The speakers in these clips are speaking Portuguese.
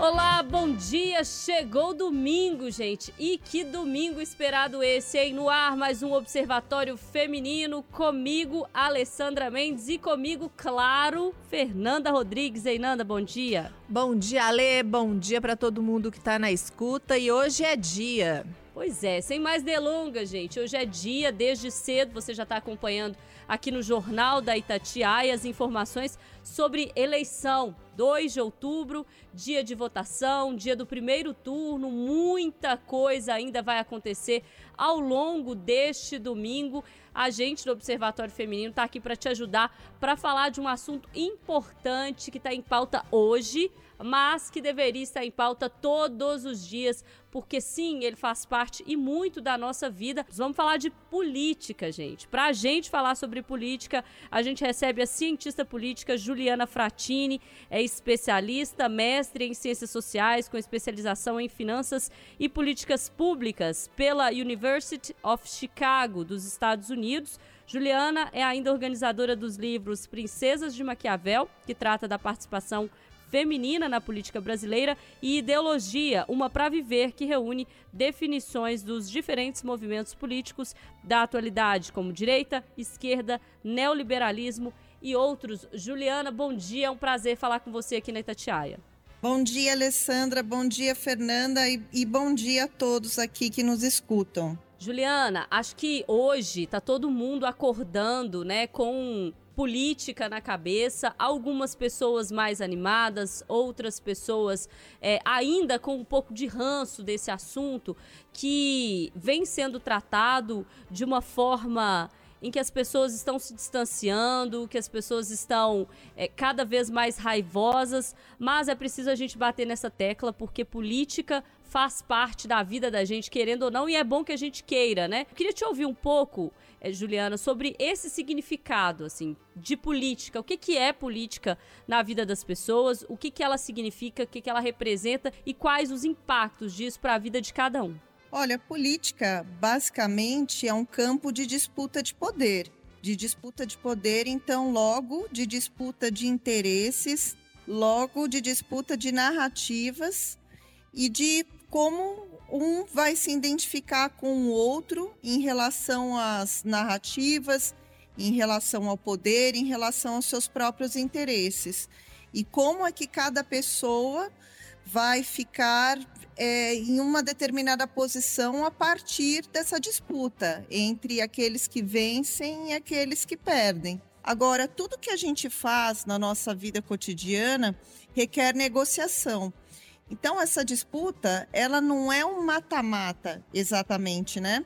Olá, bom dia! Chegou domingo, gente! E que domingo esperado esse, hein? No ar, mais um Observatório Feminino, comigo, Alessandra Mendes, e comigo, claro, Fernanda Rodrigues. Ei, Nanda, bom dia! Bom dia, Ale! Bom dia para todo mundo que tá na escuta e hoje é dia. Pois é, sem mais delongas, gente. Hoje é dia, desde cedo, você já está acompanhando aqui no Jornal da Itatiaia as informações sobre eleição. 2 de outubro, dia de votação, dia do primeiro turno, muita coisa ainda vai acontecer ao longo deste domingo. A gente do Observatório Feminino está aqui para te ajudar para falar de um assunto importante que está em pauta hoje, mas que deveria estar em pauta todos os dias, porque sim, ele faz parte e muito da nossa vida. Vamos falar de política, gente. Para a gente falar sobre política, a gente recebe a cientista política Juliana Fratini, é especialista, mestre em ciências sociais com especialização em finanças e políticas públicas pela University of Chicago, dos Estados Unidos. Juliana é ainda organizadora dos livros Princesas de Maquiavel, que trata da participação feminina na política brasileira e Ideologia, uma para viver que reúne definições dos diferentes movimentos políticos da atualidade, como direita, esquerda, neoliberalismo e outros. Juliana, bom dia, é um prazer falar com você aqui na Itatiaia. Bom dia, Alessandra, bom dia, Fernanda, e, e bom dia a todos aqui que nos escutam. Juliana, acho que hoje tá todo mundo acordando, né, com política na cabeça, algumas pessoas mais animadas, outras pessoas é, ainda com um pouco de ranço desse assunto que vem sendo tratado de uma forma em que as pessoas estão se distanciando, que as pessoas estão é, cada vez mais raivosas, mas é preciso a gente bater nessa tecla porque política faz parte da vida da gente, querendo ou não, e é bom que a gente queira, né? Eu queria te ouvir um pouco, Juliana, sobre esse significado, assim, de política. O que, que é política na vida das pessoas, o que, que ela significa, o que, que ela representa e quais os impactos disso para a vida de cada um. Olha, política basicamente é um campo de disputa de poder. De disputa de poder, então, logo de disputa de interesses, logo de disputa de narrativas e de como um vai se identificar com o outro em relação às narrativas, em relação ao poder, em relação aos seus próprios interesses. E como é que cada pessoa vai ficar é, em uma determinada posição a partir dessa disputa entre aqueles que vencem e aqueles que perdem. Agora, tudo que a gente faz na nossa vida cotidiana requer negociação. Então essa disputa, ela não é um mata-mata exatamente, né?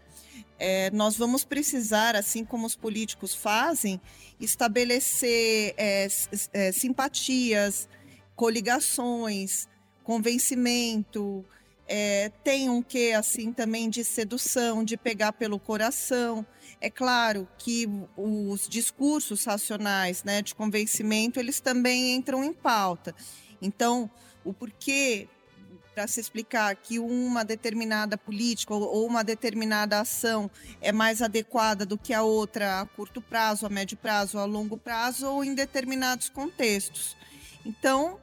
É, nós vamos precisar, assim como os políticos fazem, estabelecer é, é, simpatias, coligações, convencimento, é, tem um que assim também de sedução, de pegar pelo coração. É claro que os discursos racionais, né, de convencimento, eles também entram em pauta. Então, o porquê para se explicar que uma determinada política ou uma determinada ação é mais adequada do que a outra a curto prazo, a médio prazo, a longo prazo ou em determinados contextos. Então,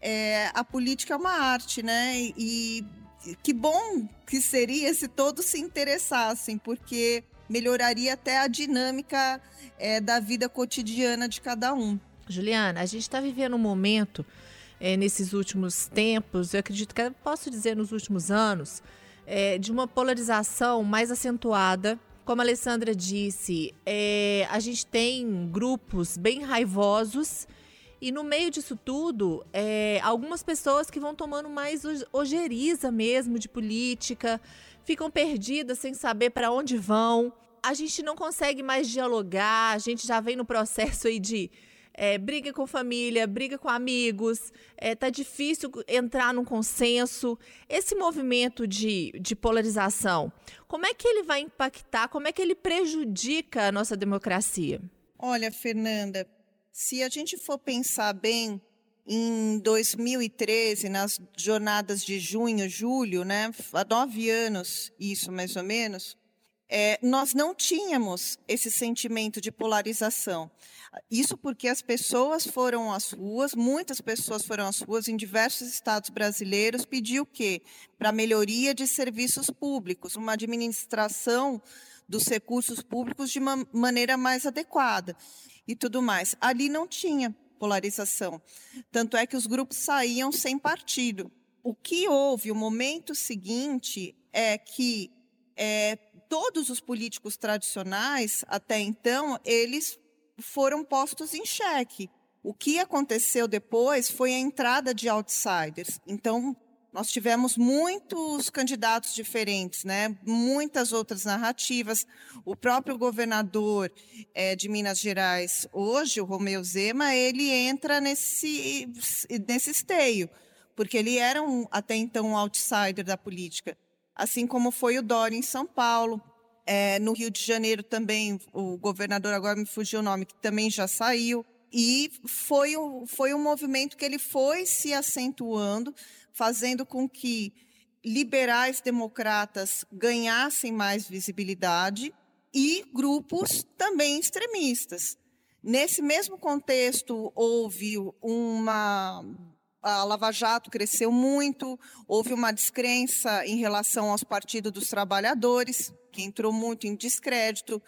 é, a política é uma arte, né? E, e que bom que seria se todos se interessassem, porque melhoraria até a dinâmica é, da vida cotidiana de cada um. Juliana, a gente está vivendo um momento é, nesses últimos tempos, eu acredito que posso dizer nos últimos anos, é, de uma polarização mais acentuada. Como a Alessandra disse, é, a gente tem grupos bem raivosos e no meio disso tudo, é, algumas pessoas que vão tomando mais ojeriza mesmo de política, ficam perdidas sem saber para onde vão. A gente não consegue mais dialogar, a gente já vem no processo aí de é, briga com família, briga com amigos, é, tá difícil entrar num consenso. Esse movimento de, de polarização, como é que ele vai impactar, como é que ele prejudica a nossa democracia? Olha, Fernanda, se a gente for pensar bem, em 2013, nas jornadas de junho, julho, né, há nove anos, isso mais ou menos, é, nós não tínhamos esse sentimento de polarização. Isso porque as pessoas foram às ruas, muitas pessoas foram às ruas em diversos estados brasileiros, pedir o quê? Para melhoria de serviços públicos, uma administração dos recursos públicos de uma maneira mais adequada e tudo mais. Ali não tinha polarização. Tanto é que os grupos saíam sem partido. O que houve, o momento seguinte, é que é, todos os políticos tradicionais, até então, eles foram postos em xeque. O que aconteceu depois foi a entrada de outsiders. Então, nós tivemos muitos candidatos diferentes, né? muitas outras narrativas. O próprio governador é, de Minas Gerais, hoje, o Romeu Zema, ele entra nesse, nesse esteio, porque ele era um, até então um outsider da política. Assim como foi o Dória em São Paulo. É, no Rio de Janeiro também, o governador, agora me fugiu o nome, que também já saiu. E foi foi um movimento que ele foi se acentuando, fazendo com que liberais democratas ganhassem mais visibilidade e grupos também extremistas. Nesse mesmo contexto, houve uma. A Lava Jato cresceu muito, houve uma descrença em relação aos partidos dos trabalhadores, que entrou muito em descrédito.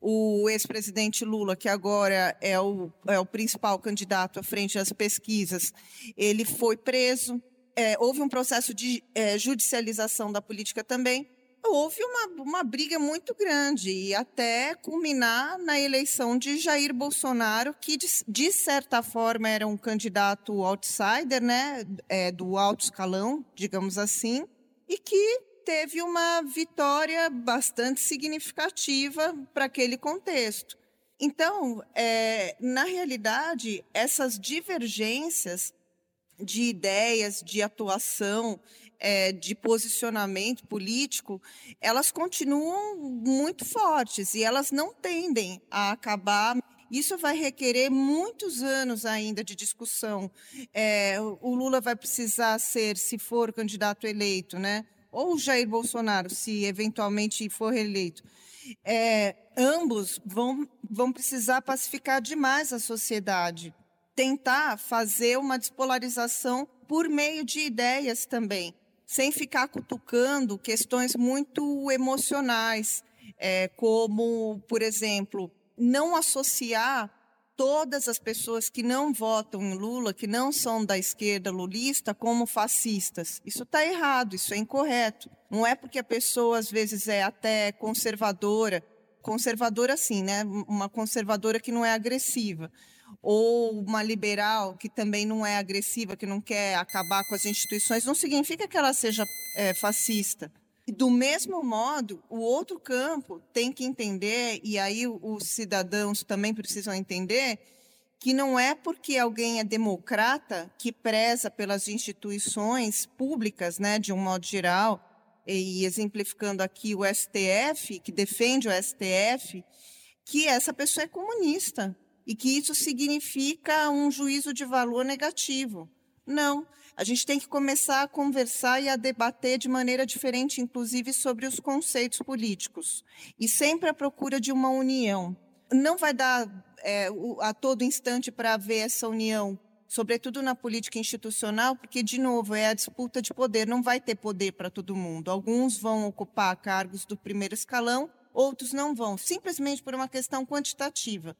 O ex-presidente Lula, que agora é o, é o principal candidato à frente das pesquisas, ele foi preso. É, houve um processo de é, judicialização da política também. Houve uma, uma briga muito grande e até culminar na eleição de Jair Bolsonaro, que de, de certa forma era um candidato outsider, né, é, do alto escalão, digamos assim, e que teve uma vitória bastante significativa para aquele contexto. Então, é, na realidade, essas divergências de ideias, de atuação, é, de posicionamento político, elas continuam muito fortes e elas não tendem a acabar. Isso vai requerer muitos anos ainda de discussão. É, o Lula vai precisar ser, se for candidato eleito, né? ou Jair Bolsonaro, se eventualmente for reeleito, é, ambos vão, vão precisar pacificar demais a sociedade, tentar fazer uma despolarização por meio de ideias também, sem ficar cutucando questões muito emocionais, é, como, por exemplo, não associar todas as pessoas que não votam em Lula, que não são da esquerda lulista, como fascistas. Isso está errado, isso é incorreto. Não é porque a pessoa, às vezes, é até conservadora, conservadora sim, né? Uma conservadora que não é agressiva. Ou uma liberal que também não é agressiva, que não quer acabar com as instituições, não significa que ela seja é, fascista. Do mesmo modo, o outro campo tem que entender, e aí os cidadãos também precisam entender, que não é porque alguém é democrata que preza pelas instituições públicas, né, de um modo geral, e exemplificando aqui o STF, que defende o STF, que essa pessoa é comunista e que isso significa um juízo de valor negativo. Não. A gente tem que começar a conversar e a debater de maneira diferente, inclusive sobre os conceitos políticos, e sempre à procura de uma união. Não vai dar é, a todo instante para haver essa união, sobretudo na política institucional, porque, de novo, é a disputa de poder, não vai ter poder para todo mundo. Alguns vão ocupar cargos do primeiro escalão, outros não vão, simplesmente por uma questão quantitativa.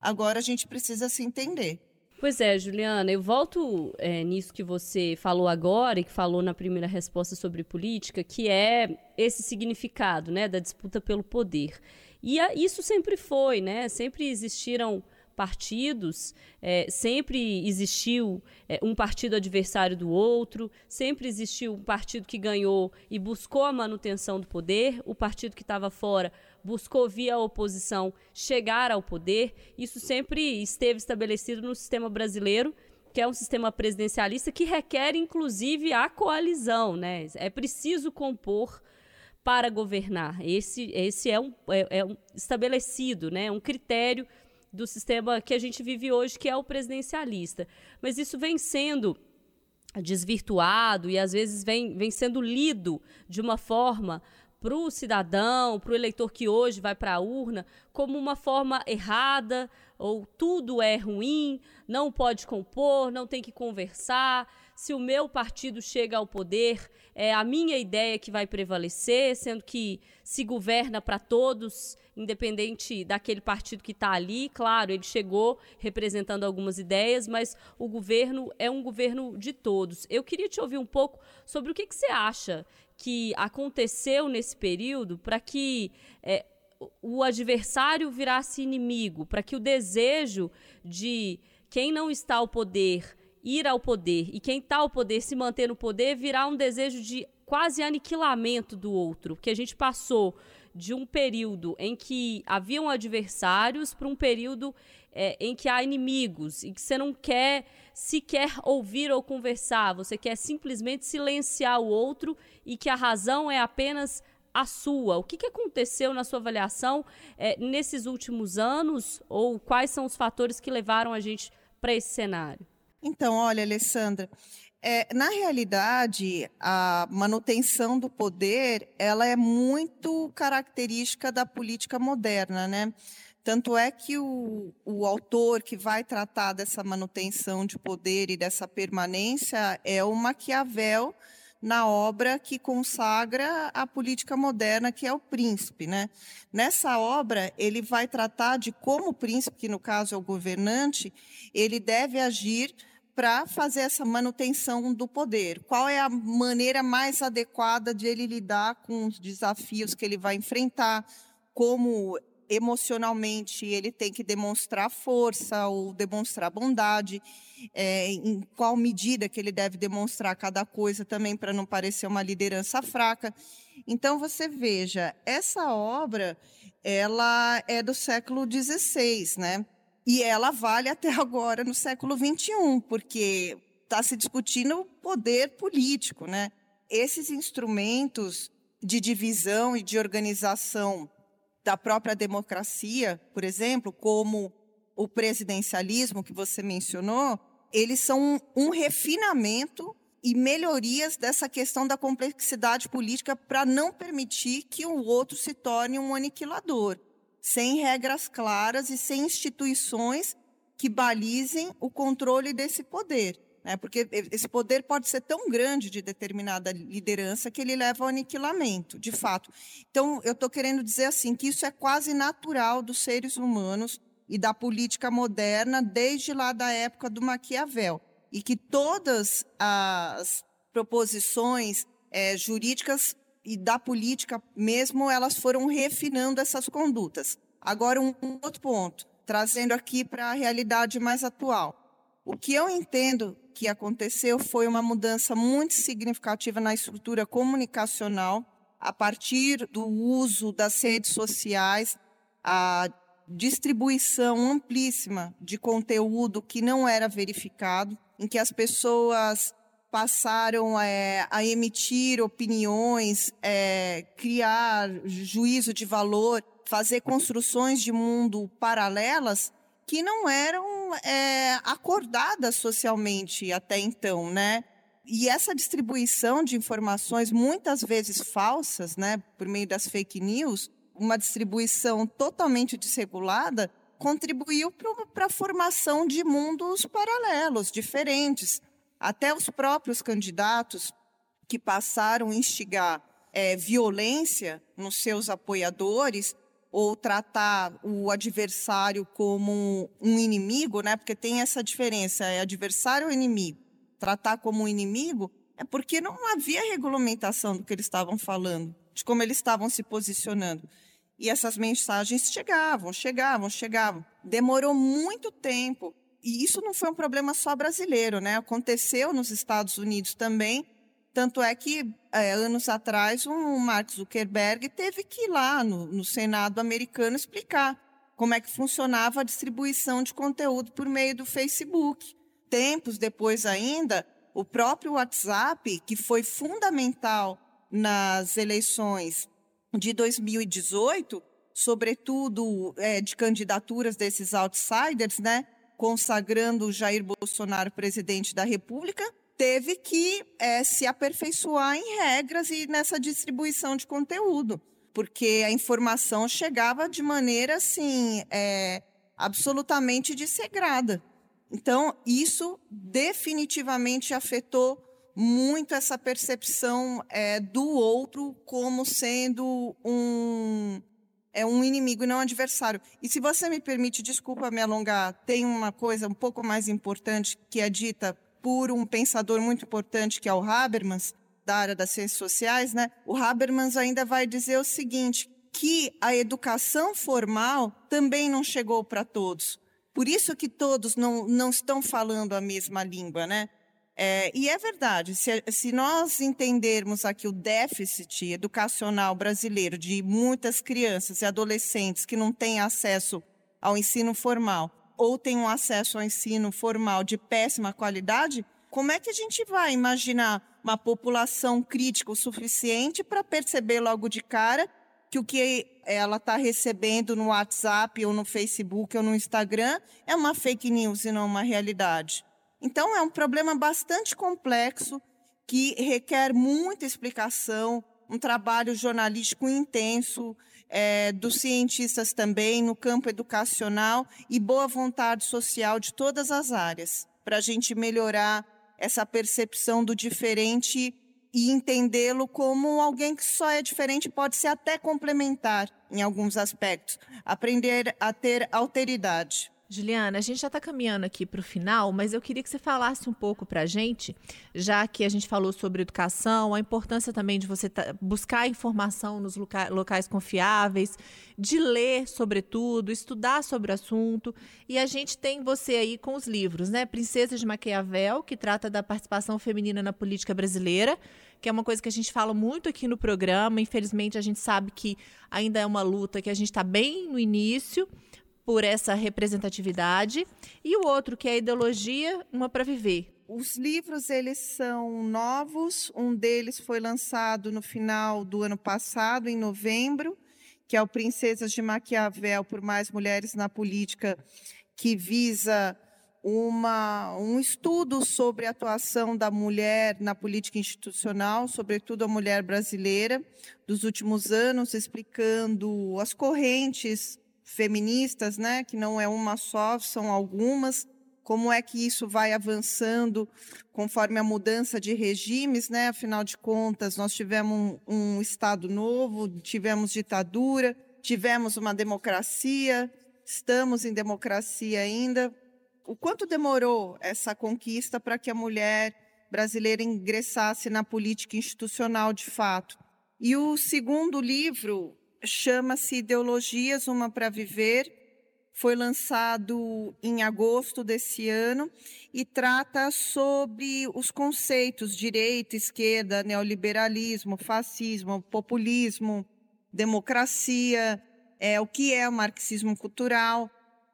Agora a gente precisa se entender. Pois é, Juliana, eu volto é, nisso que você falou agora e que falou na primeira resposta sobre política, que é esse significado, né, da disputa pelo poder. E a, isso sempre foi, né? Sempre existiram partidos, é, sempre existiu é, um partido adversário do outro, sempre existiu um partido que ganhou e buscou a manutenção do poder, o partido que estava fora buscou, via oposição, chegar ao poder. Isso sempre esteve estabelecido no sistema brasileiro, que é um sistema presidencialista que requer, inclusive, a coalizão. Né? É preciso compor para governar. Esse, esse é, um, é, é um estabelecido, né? um critério do sistema que a gente vive hoje, que é o presidencialista. Mas isso vem sendo desvirtuado e às vezes vem, vem sendo lido de uma forma para o cidadão, para o eleitor que hoje vai para a urna, como uma forma errada, ou tudo é ruim, não pode compor, não tem que conversar. Se o meu partido chega ao poder, é a minha ideia que vai prevalecer, sendo que se governa para todos, independente daquele partido que está ali. Claro, ele chegou representando algumas ideias, mas o governo é um governo de todos. Eu queria te ouvir um pouco sobre o que, que você acha que aconteceu nesse período para que é, o adversário virasse inimigo, para que o desejo de quem não está ao poder ir ao poder e quem está ao poder se manter no poder virar um desejo de quase aniquilamento do outro, que a gente passou de um período em que haviam adversários para um período é, em que há inimigos e que você não quer sequer ouvir ou conversar, você quer simplesmente silenciar o outro e que a razão é apenas a sua. O que, que aconteceu na sua avaliação é, nesses últimos anos ou quais são os fatores que levaram a gente para esse cenário? Então, olha, Alessandra, é, na realidade, a manutenção do poder ela é muito característica da política moderna, né? Tanto é que o, o autor que vai tratar dessa manutenção de poder e dessa permanência é o Maquiavel na obra que consagra a política moderna, que é o Príncipe. Né? Nessa obra, ele vai tratar de como o príncipe, que no caso é o governante, ele deve agir para fazer essa manutenção do poder? Qual é a maneira mais adequada de ele lidar com os desafios que ele vai enfrentar? Como emocionalmente ele tem que demonstrar força ou demonstrar bondade? É, em qual medida que ele deve demonstrar cada coisa também para não parecer uma liderança fraca? Então você veja, essa obra ela é do século XVI, né? E ela vale até agora no século XXI, porque está se discutindo o poder político, né? Esses instrumentos de divisão e de organização da própria democracia, por exemplo, como o presidencialismo que você mencionou, eles são um refinamento e melhorias dessa questão da complexidade política para não permitir que o outro se torne um aniquilador sem regras claras e sem instituições que balizem o controle desse poder. Né? Porque esse poder pode ser tão grande de determinada liderança que ele leva ao aniquilamento, de fato. Então, eu estou querendo dizer assim que isso é quase natural dos seres humanos e da política moderna desde lá da época do Maquiavel. E que todas as proposições é, jurídicas e da política mesmo, elas foram refinando essas condutas. Agora, um, outro ponto, trazendo aqui para a realidade mais atual. O que eu entendo que aconteceu foi uma mudança muito significativa na estrutura comunicacional, a partir do uso das redes sociais, a distribuição amplíssima de conteúdo que não era verificado, em que as pessoas passaram é, a emitir opiniões, é, criar juízo de valor, fazer construções de mundo paralelas que não eram é, acordadas socialmente até então, né? E essa distribuição de informações, muitas vezes falsas, né, por meio das fake news, uma distribuição totalmente desregulada, contribuiu para a formação de mundos paralelos, diferentes até os próprios candidatos que passaram a instigar é, violência nos seus apoiadores ou tratar o adversário como um inimigo, né? Porque tem essa diferença, é adversário ou inimigo. Tratar como um inimigo é porque não havia regulamentação do que eles estavam falando, de como eles estavam se posicionando. E essas mensagens chegavam, chegavam, chegavam. Demorou muito tempo e isso não foi um problema só brasileiro, né? Aconteceu nos Estados Unidos também. Tanto é que, é, anos atrás, um Mark Zuckerberg teve que ir lá no, no Senado americano explicar como é que funcionava a distribuição de conteúdo por meio do Facebook. Tempos depois ainda, o próprio WhatsApp, que foi fundamental nas eleições de 2018, sobretudo é, de candidaturas desses outsiders, né? Consagrando Jair Bolsonaro presidente da República, teve que é, se aperfeiçoar em regras e nessa distribuição de conteúdo, porque a informação chegava de maneira assim é, absolutamente dessegrada. Então, isso definitivamente afetou muito essa percepção é, do outro como sendo um, é um inimigo e não um adversário. E se você me permite, desculpa me alongar, tem uma coisa um pouco mais importante que é dita por um pensador muito importante que é o Habermas, da área das ciências sociais, né? O Habermas ainda vai dizer o seguinte, que a educação formal também não chegou para todos. Por isso que todos não, não estão falando a mesma língua, né? É, e é verdade, se, se, nós entendermos aqui o déficit educacional brasileiro de muitas crianças e adolescentes que não têm acesso ao ensino formal, ou tem um acesso ao ensino formal de péssima qualidade, como é que a gente vai imaginar uma população crítica o suficiente para perceber logo de cara que o que ela está recebendo no WhatsApp ou no Facebook ou no Instagram é uma fake news e não uma realidade? Então, é um problema bastante complexo que requer muita explicação, um trabalho jornalístico intenso, é, dos cientistas também, no campo educacional e boa vontade social de todas as áreas, para a gente melhorar essa percepção do diferente e entendê-lo como alguém que só é diferente pode ser até complementar em alguns aspectos, aprender a ter alteridade. Juliana, a gente já está caminhando aqui para o final, mas eu queria que você falasse um pouco para a gente, já que a gente falou sobre educação, a importância também de você buscar informação nos loca locais confiáveis, de ler sobretudo, estudar sobre o assunto. E a gente tem você aí com os livros, né? Princesa de Maquiavel, que trata da participação feminina na política brasileira, que é uma coisa que a gente fala muito aqui no programa. Infelizmente, a gente sabe que ainda é uma luta que a gente está bem no início por essa representatividade, e o outro que é a ideologia, uma para viver. Os livros eles são novos, um deles foi lançado no final do ano passado, em novembro, que é o Princesas de Maquiavel por Mais Mulheres na Política, que visa uma, um estudo sobre a atuação da mulher na política institucional, sobretudo a mulher brasileira, dos últimos anos, explicando as correntes feministas, né, que não é uma só, são algumas. Como é que isso vai avançando conforme a mudança de regimes, né? Afinal de contas, nós tivemos um, um Estado novo, tivemos ditadura, tivemos uma democracia, estamos em democracia ainda. O quanto demorou essa conquista para que a mulher brasileira ingressasse na política institucional de fato? E o segundo livro, chama-se Ideologias Uma para Viver. Foi lançado em agosto desse ano e trata sobre os conceitos direita, esquerda, neoliberalismo, fascismo, populismo, democracia, é, o que é o marxismo cultural,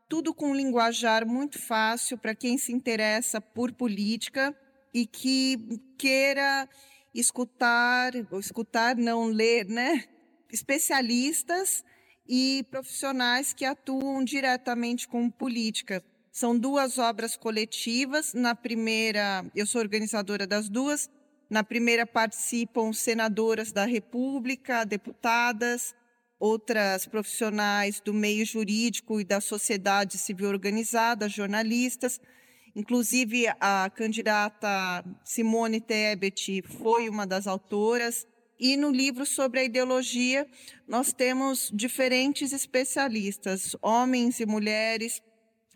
tudo com um linguajar muito fácil para quem se interessa por política e que queira escutar, ou escutar, não ler, né? Especialistas e profissionais que atuam diretamente com política. São duas obras coletivas. Na primeira, eu sou organizadora das duas. Na primeira participam senadoras da República, deputadas, outras profissionais do meio jurídico e da sociedade civil organizada, jornalistas. Inclusive, a candidata Simone Tebet foi uma das autoras. E no livro sobre a ideologia, nós temos diferentes especialistas, homens e mulheres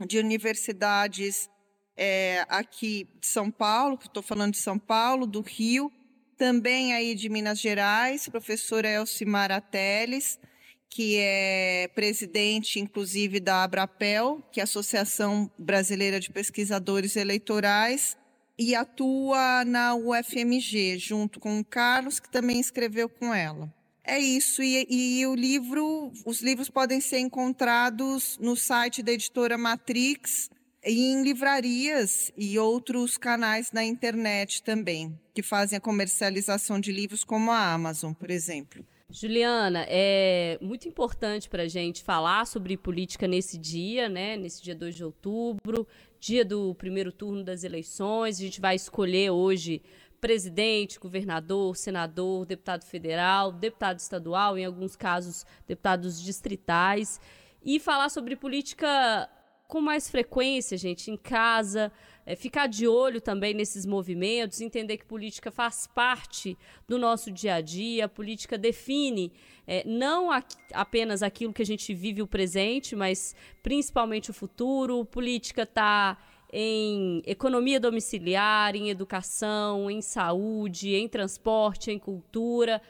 de universidades é, aqui de São Paulo, que estou falando de São Paulo, do Rio, também aí de Minas Gerais, professora Elcimara Teles, que é presidente, inclusive, da Abrapel, que é a Associação Brasileira de Pesquisadores Eleitorais, e atua na UFMG, junto com o Carlos, que também escreveu com ela. É isso, e, e, o livro, os livros podem ser encontrados no site da editora Matrix e em livrarias e outros canais na internet também, que fazem a comercialização de livros, como a Amazon, por exemplo. Juliana, é muito importante para a gente falar sobre política nesse dia, né? Nesse dia 2 de outubro, dia do primeiro turno das eleições. A gente vai escolher hoje presidente, governador, senador, deputado federal, deputado estadual, em alguns casos, deputados distritais. E falar sobre política com mais frequência, gente, em casa, é, ficar de olho também nesses movimentos, entender que política faz parte do nosso dia a dia, a política define é, não a, apenas aquilo que a gente vive o presente, mas principalmente o futuro. Política está em economia domiciliar, em educação, em saúde, em transporte, em cultura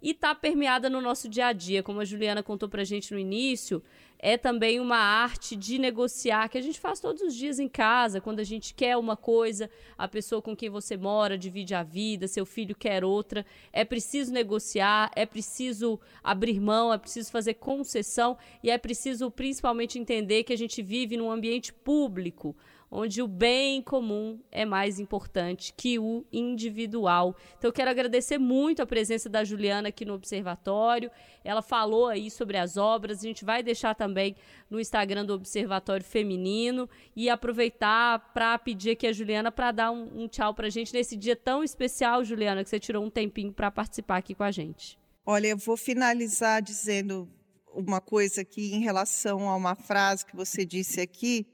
e está permeada no nosso dia a dia, como a Juliana contou para a gente no início é também uma arte de negociar que a gente faz todos os dias em casa, quando a gente quer uma coisa, a pessoa com quem você mora divide a vida, seu filho quer outra. É preciso negociar, é preciso abrir mão, é preciso fazer concessão e é preciso principalmente entender que a gente vive num ambiente público onde o bem comum é mais importante que o individual. Então, eu quero agradecer muito a presença da Juliana aqui no Observatório. Ela falou aí sobre as obras, a gente vai deixar também no Instagram do Observatório Feminino e aproveitar para pedir aqui a Juliana para dar um, um tchau para a gente nesse dia tão especial, Juliana, que você tirou um tempinho para participar aqui com a gente. Olha, eu vou finalizar dizendo uma coisa aqui em relação a uma frase que você disse aqui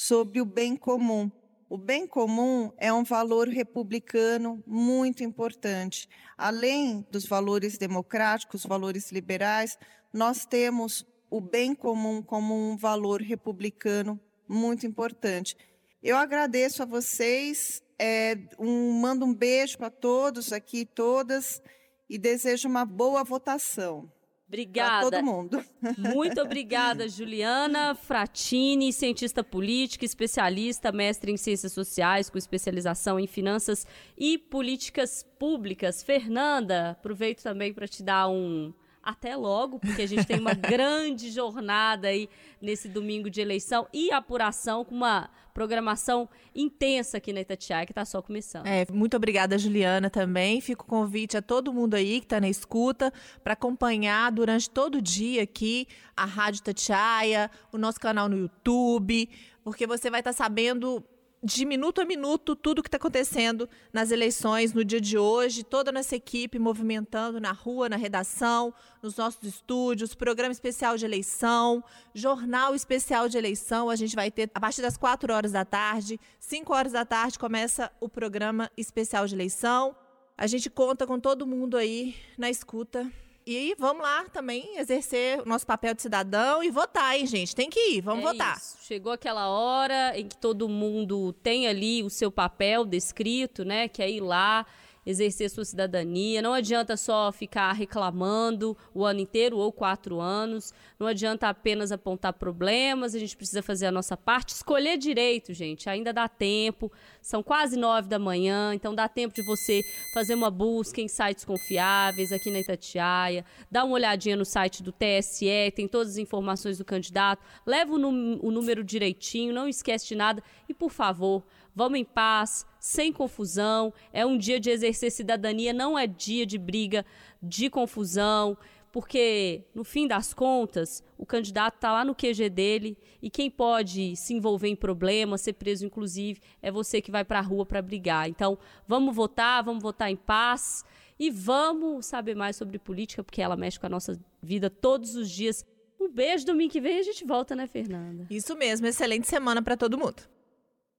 sobre o bem comum. O bem comum é um valor republicano muito importante. Além dos valores democráticos, valores liberais, nós temos o bem comum como um valor republicano muito importante. Eu agradeço a vocês, é, um, mando um beijo para todos aqui, todas, e desejo uma boa votação. Obrigada. Pra todo mundo. Muito obrigada, Juliana Fratini, cientista política, especialista, mestre em ciências sociais, com especialização em finanças e políticas públicas. Fernanda, aproveito também para te dar um até logo, porque a gente tem uma grande jornada aí nesse domingo de eleição e apuração com uma programação intensa aqui na Itatiaia, que está só começando. É, muito obrigada, Juliana, também. Fico o convite a todo mundo aí que está na escuta para acompanhar durante todo o dia aqui a Rádio Itatiaia, o nosso canal no YouTube, porque você vai estar tá sabendo de minuto a minuto tudo o que está acontecendo nas eleições no dia de hoje, toda a nossa equipe movimentando na rua, na redação, nos nossos estúdios, programa especial de eleição, jornal especial de eleição. A gente vai ter a partir das 4 horas da tarde, 5 horas da tarde começa o programa especial de eleição. A gente conta com todo mundo aí na escuta e vamos lá também exercer o nosso papel de cidadão e votar, hein, gente? Tem que ir, vamos é votar. Isso. Chegou aquela hora em que todo mundo tem ali o seu papel descrito, né? Que é ir lá exercer sua cidadania. Não adianta só ficar reclamando o ano inteiro ou quatro anos. Não adianta apenas apontar problemas. A gente precisa fazer a nossa parte. Escolher direito, gente. Ainda dá tempo. São quase nove da manhã, então dá tempo de você fazer uma busca em sites confiáveis aqui na Itatiaia. Dá uma olhadinha no site do TSE, tem todas as informações do candidato. Leva o, o número direitinho, não esquece de nada. E, por favor, Vamos em paz, sem confusão. É um dia de exercer cidadania, não é dia de briga, de confusão, porque no fim das contas, o candidato está lá no QG dele e quem pode se envolver em problemas, ser preso inclusive, é você que vai para a rua para brigar. Então, vamos votar, vamos votar em paz e vamos saber mais sobre política, porque ela mexe com a nossa vida todos os dias. Um beijo, domingo que vem a gente volta, né, Fernanda? Isso mesmo, excelente semana para todo mundo.